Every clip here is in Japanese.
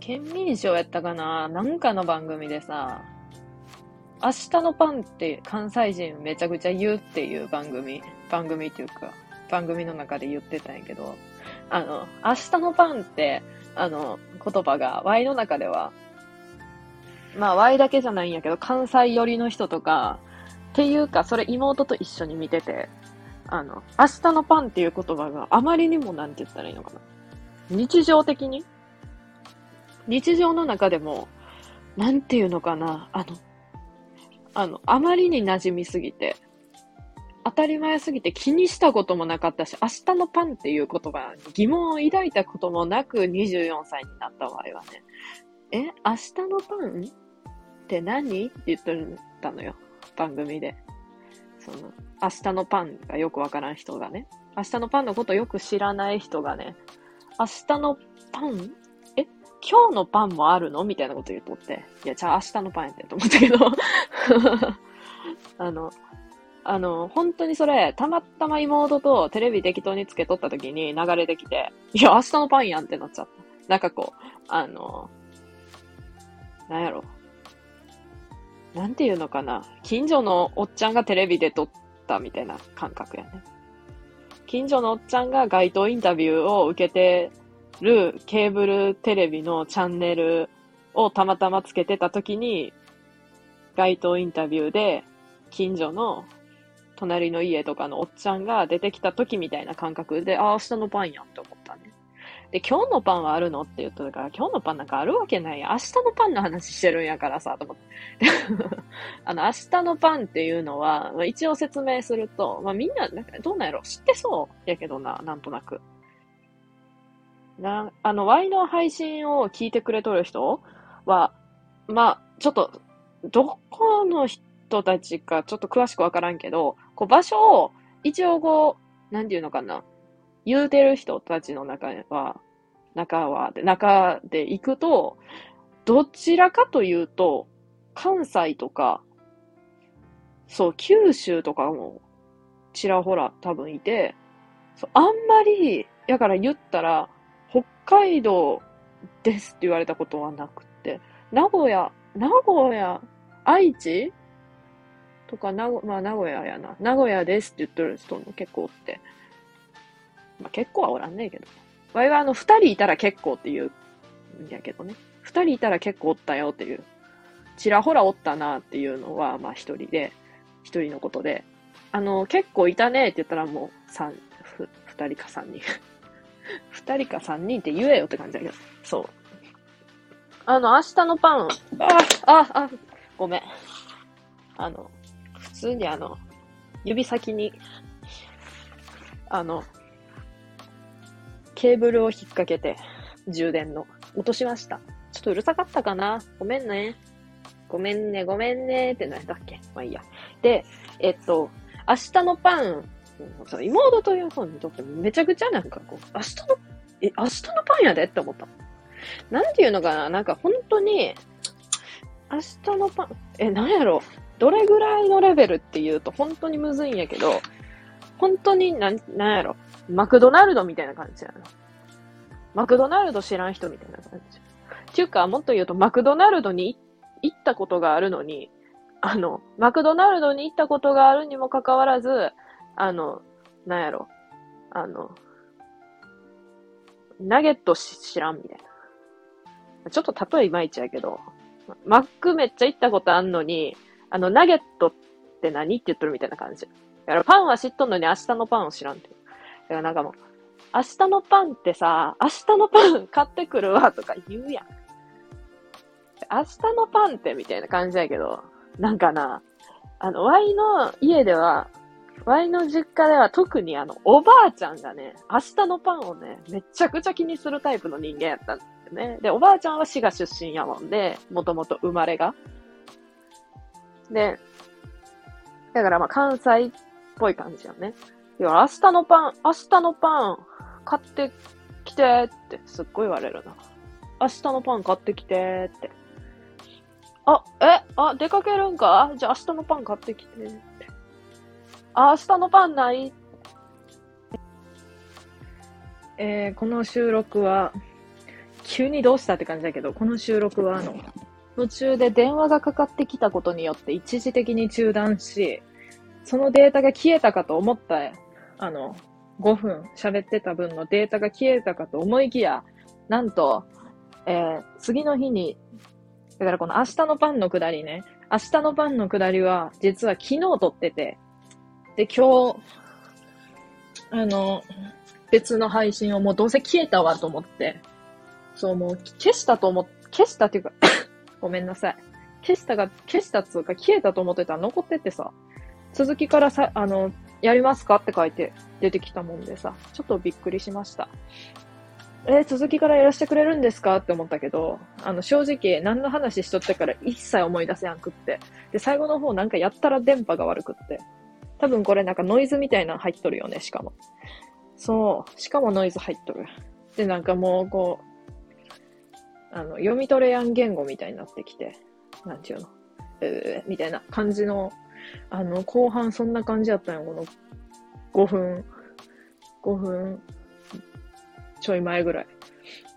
県民賞やったかな？なんかの番組でさ、明日のパンって関西人めちゃくちゃ言うっていう番組、番組っていうか、番組の中で言ってたんやけど、あの、明日のパンって、あの、言葉が Y の中では、まあ Y だけじゃないんやけど、関西寄りの人とか、っていうか、それ妹と一緒に見てて、あの、明日のパンっていう言葉があまりにもなんて言ったらいいのかな。日常的に？日常の中でも、なんていうのかな、あの、あの、あまりに馴染みすぎて、当たり前すぎて気にしたこともなかったし、明日のパンっていう言葉に疑問を抱いたこともなく24歳になった場合はね、え、明日のパンって何？って言ってたのよ。番組で。その、明日のパンがよくわからん人がね。明日のパンのことよく知らない人がね、明日のパン？え？今日のパンもあるの？みたいなこと言うとって。いや、じゃあ明日のパンやってと思ったけど。あの、あの、本当にそれ、たまたま妹とテレビ適当につけとった時に流れてきて、いや、明日のパンやんってなっちゃった。なんかこう、あの、なんやろ。なんていうのかな。近所のおっちゃんがテレビで撮ったみたいな感覚やね。近所のおっちゃんが街頭インタビューを受けてるケーブルテレビのチャンネルをたまたまつけてた時に、街頭インタビューで近所の隣の家とかのおっちゃんが出てきた時みたいな感覚で、ああ、明日のパンやんって思っ。で、今日のパンはあるの？って言ったから、今日のパンなんかあるわけないや。明日のパンの話してるんやからさ、と思って。あの、明日のパンっていうのは、まあ、一応説明すると、まあみんな、なんかどうなんやろ？知ってそうやけどな、なんとなく。な、あの、Y の配信を聞いてくれとる人は、まあ、ちょっと、どこの人たちかちょっと詳しくわからんけど、こう場所を一応こう、なんていうのかな、言うてる人たちの中は、中は、中で行くと、どちらかというと、関西とか、そう、九州とかも、ちらほら多分いて、あんまり、やから言ったら、北海道ですって言われたことはなくて、名古屋、名古屋、愛知？とか、なまあ、名古屋やな。名古屋ですって言ってる人も結構おって。まあ、結構はおらんねえけど。わいはあの、二人いたら結構って言うんやけどね。二人いたら結構おったよっていう。ちらほらおったなっていうのは、まあ一人で、一人のことで。あの、結構いたねって言ったらもう、三、ふ、二人か三人。二人か三人って言えよって感じだけど。そう。あの、明日のパン、あ、あ、あ、ごめん。あの、普通にあの、指先に、あの、ケーブルを引っ掛けて、充電の、落としました。ちょっとうるさかったかな？ごめんね。ごめんね、ごめんねって何だっけ？まあいいや。で、えっと、明日のパン、妹という方にとってめちゃくちゃなんかこう、明日の、え、明日のパンやで？って思った。なんていうのかな？なんか本当に、明日のパン、え、なんやろ？どれぐらいのレベルっていうと本当にむずいんやけど、本当になん、なんやろ？マクドナルドみたいな感じやな。マクドナルド知らん人みたいな感じ。っていうか、もっと言うと、マクドナルドに行ったことがあるのに、あの、マクドナルドに行ったことがあるにもかかわらず、あの、なんやろ。あの、ナゲット知らんみたいな。ちょっと例えいまいちやけど、マックめっちゃ行ったことあんのに、あの、ナゲットって何って言っとるみたいな感じ。だからパンは知っとんのに明日のパンを知らんって。だからなんかもう、明日のパンってさ、明日のパン買ってくるわとか言うやん。明日のパンってみたいな感じやけど、なんかな、あの、ワイの家では、ワイの実家では特にあの、おばあちゃんがね、明日のパンをね、めちゃくちゃ気にするタイプの人間やったんですよね。で、おばあちゃんは滋賀出身やもんで、もともと生まれが。で、だからまあ関西っぽい感じよね。いや、明日のパン、明日のパン買ってきてってすっごい言われるな。明日のパン買ってきてって。あ、え、あ、出かけるんか？じゃあ明日のパン買ってきてって。あ、明日のパンない？えー、この収録は、急にどうしたって感じだけど、この収録はあの、途中で電話がかかってきたことによって一時的に中断し、そのデータが消えたかと思った、あの、5分喋ってた分のデータが消えたかと思いきや、なんと、えー、次の日に、だからこの明日のパンのくだりね、明日のパンのくだりは、実は昨日撮ってて、で、今日、あの、別の配信をもうどうせ消えたわと思って、そう、もう消したと思っ、消したっていうか ごめんなさい。消したが、消したっつうか消えたと思ってたら残っててさ、続きからさ、あの、やりますか？って書いて出てきたもんでさ、ちょっとびっくりしました。えー、続きからやらせてくれるんですか？って思ったけど、あの、正直、何の話しとったから一切思い出せやんくって。で、最後の方なんかやったら電波が悪くって。多分これなんかノイズみたいなの入っとるよね、しかも。そう。しかもノイズ入っとる。で、なんかもう、こう、あの、読み取れやん言語みたいになってきて、なんていうの、えー、みたいな感じの、あの、後半そんな感じやったよ、この5分、5分ちょい前ぐらい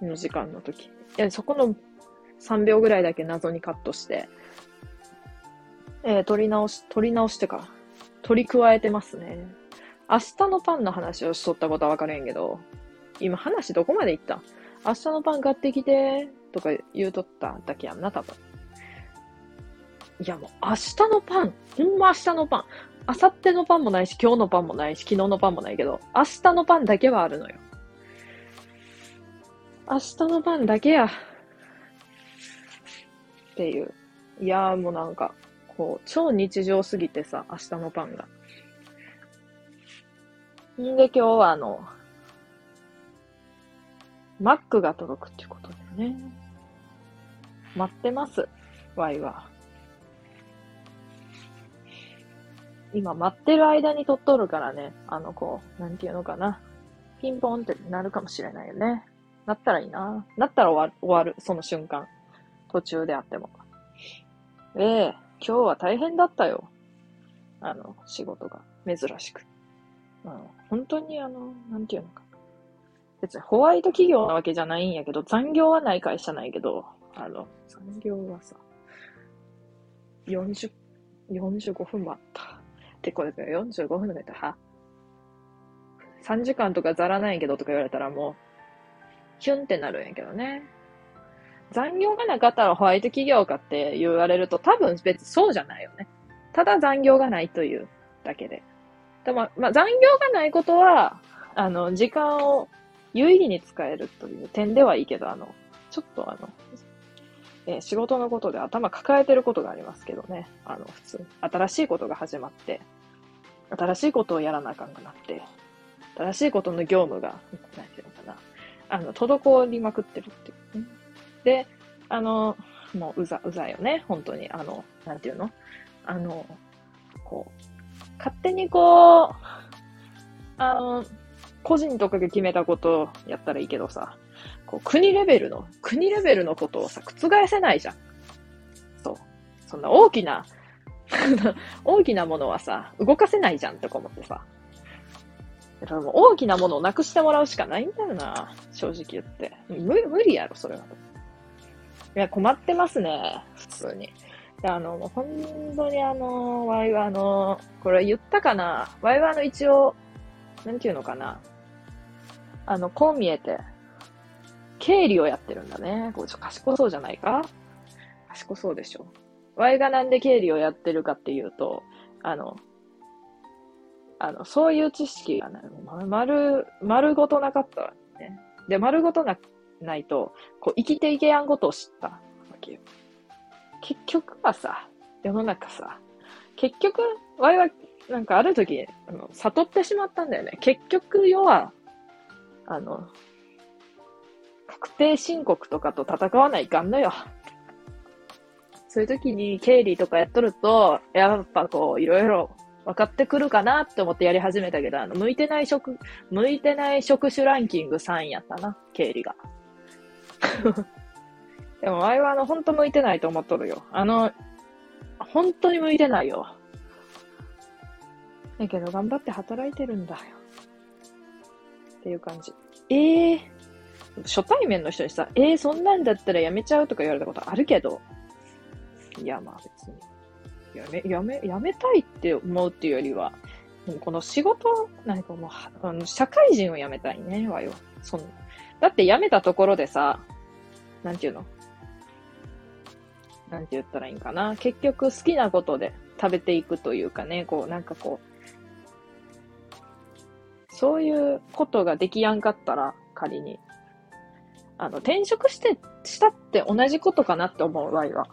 の時間の時。いや、そこの3秒ぐらいだけ謎にカットして、えー、取り直し、取り直してか、取り加えてますね。明日のパンの話をしとったことはわからへんけど、今話どこまで行った？明日のパン買ってきて、とか言うとっただけやんな、多分。いやもう明日のパン、ほんま明日のパン。明後日のパンもないし、今日のパンもないし、昨日のパンもないけど、明日のパンだけはあるのよ。明日のパンだけや。っていう。いやーもうなんか、こう、超日常すぎてさ、明日のパンが。んで今日はあの、マックが届くってことでね。待ってます。ワイは。今待ってる間に撮っとるからね、あのこう、なんていうのかな。ピンポンってなるかもしれないよね。なったらいいな。なったら終わる、終わる、その瞬間。途中であっても。ええ今日は大変だったよ。あの、仕事が。珍しく。うん。本当にあの、なんていうのか。別にホワイト企業なわけじゃないんやけど、残業はない会社ないけど、あの、残業はさ、40、45分もあった。ってこれ45分とか言った、は ?3 時間とかざらないけどとか言われたらもう、キュンってなるんやけどね。残業がなかったらホワイト企業かって言われると多分別にそうじゃないよね。ただ残業がないというだけで。でも、まあ、残業がないことは、あの、時間を有意義に使えるという点ではいいけど、あの、ちょっとあの、えー、仕事のことで頭抱えてることがありますけどね。あの、普通、新しいことが始まって、新しいことをやらなあかんくなって、新しいことの業務が、なんていうのかな、あの、滞りまくってるっていう、ね。で、あの、もううざ、うざよね、本当に。あの、なんていうの？あの、こう、勝手にこう、あの、個人とかが決めたことをやったらいいけどさ、こう国レベルの、国レベルのことをさ、覆せないじゃん。そう。そんな大きな 大きなものはさ、動かせないじゃんって思ってさ。だからもう大きなものをなくしてもらうしかないんだよな。正直言って。無無理やろ、それは。いや、困ってますね。普通に。であの、もう本当にあの、ワイはあの、これ言ったかなワイはあの一応、なんていうのかなあの、こう見えて、経理をやってるんだね。これちょ賢そうじゃないか？賢そうでしょ。ワイがなんで経理をやってるかっていうと、あの、あの、そういう知識がね、丸、丸ごとなかったわね。で、丸ごとな、ないと、こう、生きていけやんことを知ったわけよ。結局はさ、世の中さ、結局、わいは、なんかある時、あの、悟ってしまったんだよね。結局、要は、あの、確定申告とかと戦わないかんのよ。そういう時に経理とかやっとると、やっぱこう、いろいろ分かってくるかなって思ってやり始めたけど、あの、向いてない職、向いてない職種ランキング3位やったな、経理が。でも、あれはあの、ほんと向いてないと思っとるよ。あの、本当に向いてないよ。だけど頑張って働いてるんだよ。っていう感じ。ええー、初対面の人にさ、ええー、そんなんだったらやめちゃうとか言われたことあるけど、いや、まあ別に。やめ、やめ、やめたいって思うっていうよりは、この仕事、なんかもう、あの、社会人を辞めたいね、わよ。その、だって辞めたところでさ、なんていうの？なんて言ったらいいんかな？結局好きなことで食べていくというかね、こう、なんかこう、そういうことができやんかったら、仮に。あの、転職して、したって同じことかなって思う、ワイは。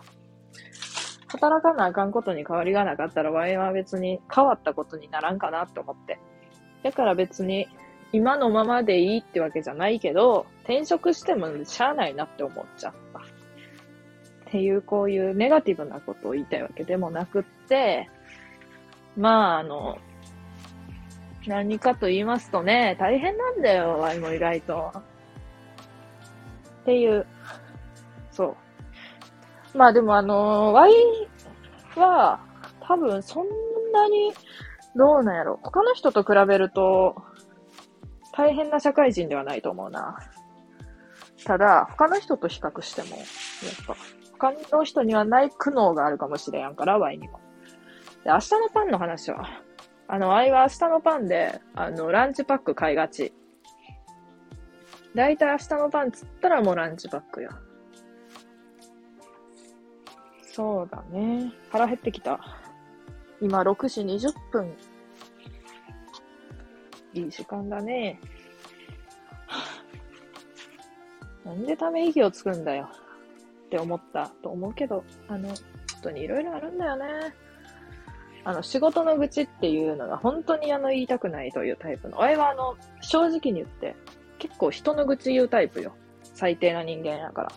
働かなあかんことに変わりがなかったら、ワイは別に変わったことにならんかなって思って。だから別に、今のままでいいってわけじゃないけど、転職してもしゃあないなって思っちゃった。っていう、こういうネガティブなことを言いたいわけでもなくって、まあ、あの、何かと言いますとね、大変なんだよ、ワイも意外と。っていう、そう。まあでもあの、Y は多分そんなにどうなんやろ。他の人と比べると大変な社会人ではないと思うな。ただ、他の人と比較しても、やっぱ、他の人にはない苦悩があるかもしれんから、Y にも。で、明日のパンの話は、あの、Y は明日のパンで、あの、ランチパック買いがち。だいたい明日のパンつったらもうランチパックや。そうだね。腹減ってきた。今6時20分。いい時間だね。なんでため息をつくんだよ。って思ったと思うけど、あの、本当にいろいろあるんだよね。あの、仕事の愚痴っていうのが本当にあの言いたくないというタイプの。俺はあの、正直に言って、結構人の愚痴言うタイプよ。最低な人間やから。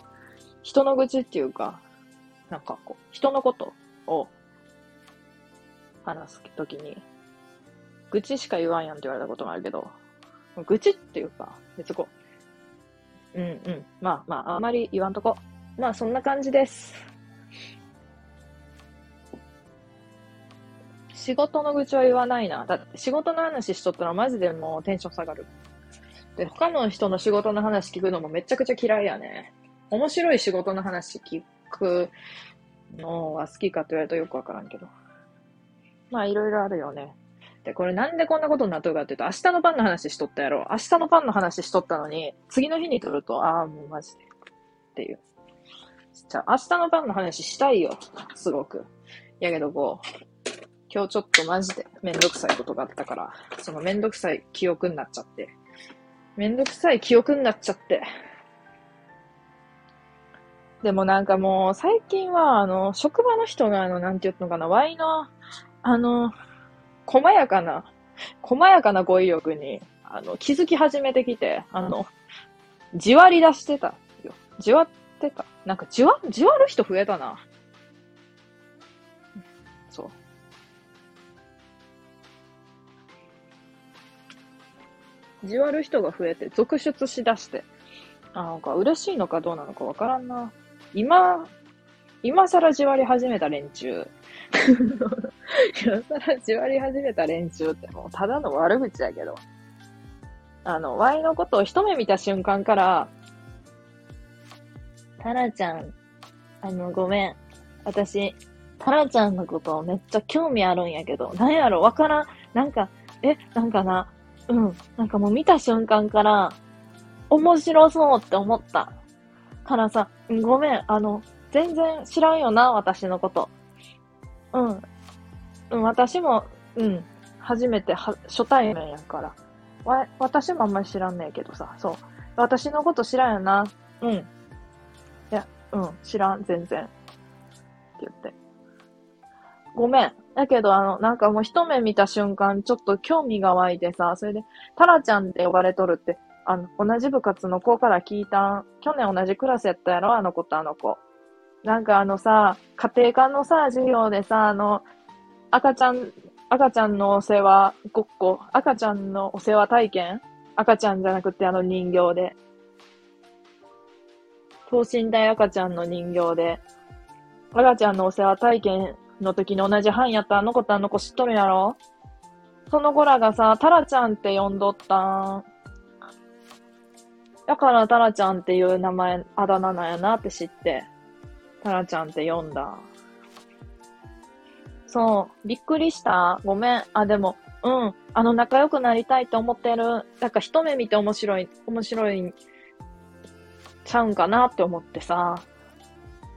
人の愚痴っていうか、なんかこう、人のことを話すときに、愚痴しか言わんやんって言われたこともあるけど、愚痴っていうか、別にこう、うんうん。まあまあ、あまり言わんとこ。まあ、そんな感じです。仕事の愚痴は言わないな。だって仕事の話しとったらマジでもうテンション下がる。で、他の人の仕事の話聞くのもめちゃくちゃ嫌いやね。面白い仕事の話聞くくのは好きかと言われるとよくわからんけど。まあ、いろいろあるよね。で、これなんでこんなことになっとるかっていうと、明日のパンの話しとったやろ。明日のパンの話しとったのに、次の日に撮ると、ああ、もうマジで。っていう。じゃあ、明日のパンの話したいよ。すごく。やけど、こう、今日ちょっとマジでめんどくさいことがあったから、そのめんどくさい記憶になっちゃって。めんどくさい記憶になっちゃって。でもなんかもう、最近は、あの、職場の人が、あの、なんて言うのかな、ワイの、あの、細やかな、細やかな語彙力に、あの、気づき始めてきて、あの、じわり出してた。じわってた。なんか、じわ、じわる人増えたな。そう。じわる人が増えて、続出しだして。なんか嬉しいのかどうなのかわからんな。今、今更じわり始めた連中。今更じわり始めた連中ってもうただの悪口やけど。あの、ワイのことを一目見た瞬間から、タラちゃん、あの、ごめん。私、タラちゃんのことめっちゃ興味あるんやけど、なんやろ、わからん。なんか、え、なんかな、うん。なんかもう見た瞬間から、面白そうって思った。からさ、ごめん、あの、全然知らんよな、私のこと。うん。うん、私も、うん、初めては、初対面やから。わ、私もあんまり知らんねえけどさ、そう。私のこと知らんよな。うん。いや、うん、知らん、全然。って言って。ごめん。だけど、あの、なんかもう一目見た瞬間、ちょっと興味が湧いてさ、それで、タラちゃんって呼ばれとるって、あの、同じ部活の子から聞いたん去年同じクラスやったやろあの子とあの子。なんかあのさ、家庭科のさ、授業でさ、あの、赤ちゃん、赤ちゃんのお世話ごっこ、赤ちゃんのお世話体験？赤ちゃんじゃなくてあの人形で。等身大赤ちゃんの人形で。赤ちゃんのお世話体験の時に同じ班やったあの子とあの子知っとるやろ？その子らがさ、タラちゃんって呼んどったん。だからタラちゃんっていう名前、あだ名なんやなって知って、タラちゃんって呼んだ。そう、びっくりした。ごめん。あ、でも、うん。あの、仲良くなりたいと思ってる。なんか一目見て面白い、面白い、ちゃうんかなって思ってさ。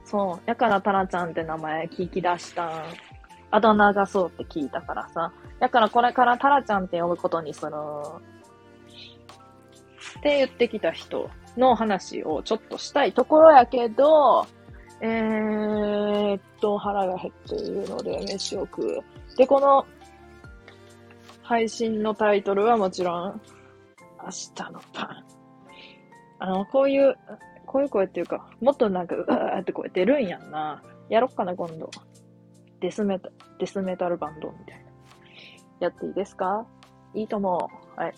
そう。だからタラちゃんって名前聞き出した。あだ名がそうって聞いたからさ。だからこれからタラちゃんって呼ぶことにする。って言ってきた人の話をちょっとしたいところやけど、えーっと、腹が減っているので飯を食う。で、この配信のタイトルはもちろん、明日のパン。あの、こういう、こういう声っていうか、もっとなんか、うわーって声出るんやんな。やろっかな、今度。デスメタ、デスメタルバンドみたいな。やっていいですか？いいと思う。はい。